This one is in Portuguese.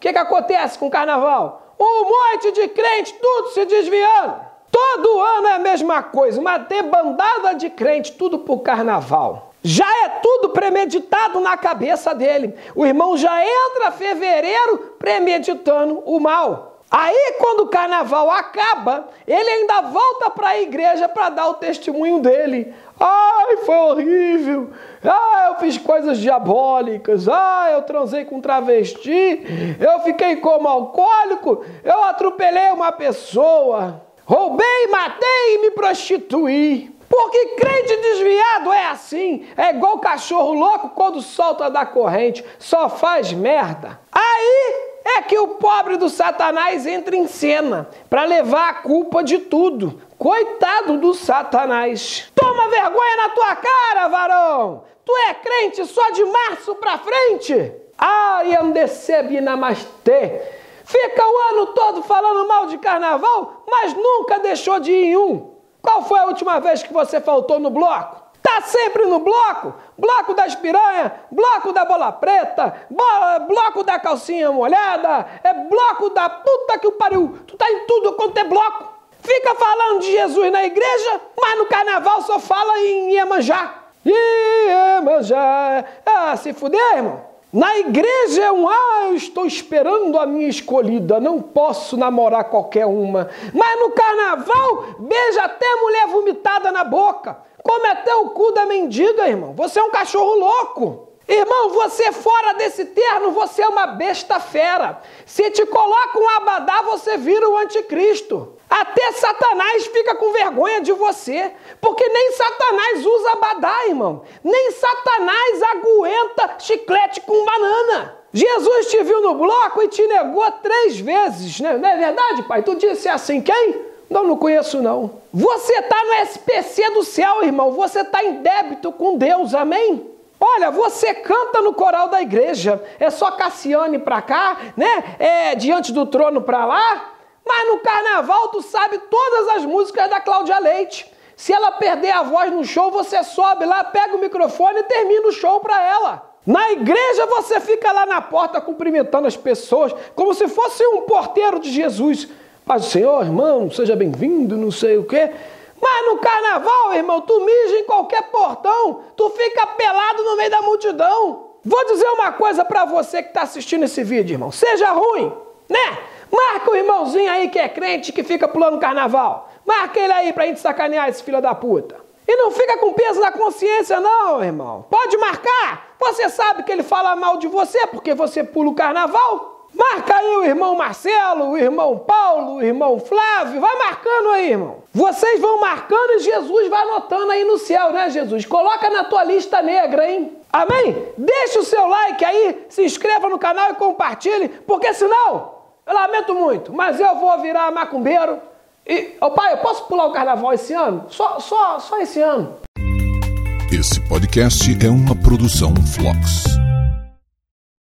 que, que acontece com o carnaval? Um monte de crente, tudo se desviando. Todo ano é a mesma coisa, uma debandada de crente, tudo pro carnaval. Já é tudo premeditado na cabeça dele. O irmão já entra fevereiro premeditando o mal. Aí, quando o carnaval acaba, ele ainda volta para a igreja para dar o testemunho dele. Ai, foi horrível. Ah, eu fiz coisas diabólicas. Ah, eu transei com travesti. Eu fiquei como alcoólico. Eu atropelei uma pessoa. Roubei, matei e me prostituí. Porque crente desviado é assim, é igual cachorro louco quando solta da corrente, só faz merda. É que o pobre do Satanás entra em cena para levar a culpa de tudo. Coitado do Satanás. Toma vergonha na tua cara, varão! Tu é crente só de março pra frente? Ai, Andecebe Namastê! Fica o ano todo falando mal de carnaval, mas nunca deixou de ir em um. Qual foi a última vez que você faltou no bloco? Tá sempre no bloco? Bloco das piranha, bloco da bola preta, bloco da calcinha molhada, é bloco da puta que o pariu. Tu tá em tudo quanto é bloco. Fica falando de Jesus na igreja, mas no carnaval só fala em Iemanjá. Iemanjá. Ah, se fuder, irmão. Na igreja é um, ah, eu estou esperando a minha escolhida, não posso namorar qualquer uma. Mas no carnaval, beija até mulher vomitada na boca. Come até o cu da mendiga, irmão. Você é um cachorro louco. Irmão, você fora desse terno, você é uma besta fera. Se te coloca um abadá, você vira o anticristo. Até Satanás fica com vergonha de você, porque nem Satanás usa abadá, irmão. Nem Satanás aguenta chiclete com banana. Jesus te viu no bloco e te negou três vezes, né? não é verdade, pai? Tu disse assim, quem? Não, não conheço não. Você está no SPC do céu, irmão. Você está em débito com Deus, amém? Olha, você canta no coral da igreja. É só Cassiane para cá, né? É diante do trono para lá. Mas no carnaval tu sabe todas as músicas da Cláudia Leite. Se ela perder a voz no show, você sobe lá, pega o microfone e termina o show para ela. Na igreja você fica lá na porta cumprimentando as pessoas, como se fosse um porteiro de Jesus. Paz do Senhor, irmão, seja bem-vindo, não sei o quê. Mas no carnaval, irmão, tu mija em qualquer portão, tu fica pelado no meio da multidão. Vou dizer uma coisa para você que está assistindo esse vídeo, irmão. Seja ruim, né? Marca o irmãozinho aí que é crente que fica pulando carnaval. Marca ele aí pra gente sacanear esse filho da puta. E não fica com peso na consciência, não, irmão. Pode marcar. Você sabe que ele fala mal de você porque você pula o carnaval. Marca aí o irmão Marcelo, o irmão Paulo, o irmão Flávio, vai marcando aí, irmão. Vocês vão marcando e Jesus vai anotando aí no céu, né, Jesus? Coloca na tua lista negra, hein? Amém? Deixa o seu like aí, se inscreva no canal e compartilhe, porque senão, eu lamento muito, mas eu vou virar macumbeiro. E, oh, pai, eu posso pular o carnaval esse ano? Só, só, só esse ano. Esse podcast é uma produção Flux.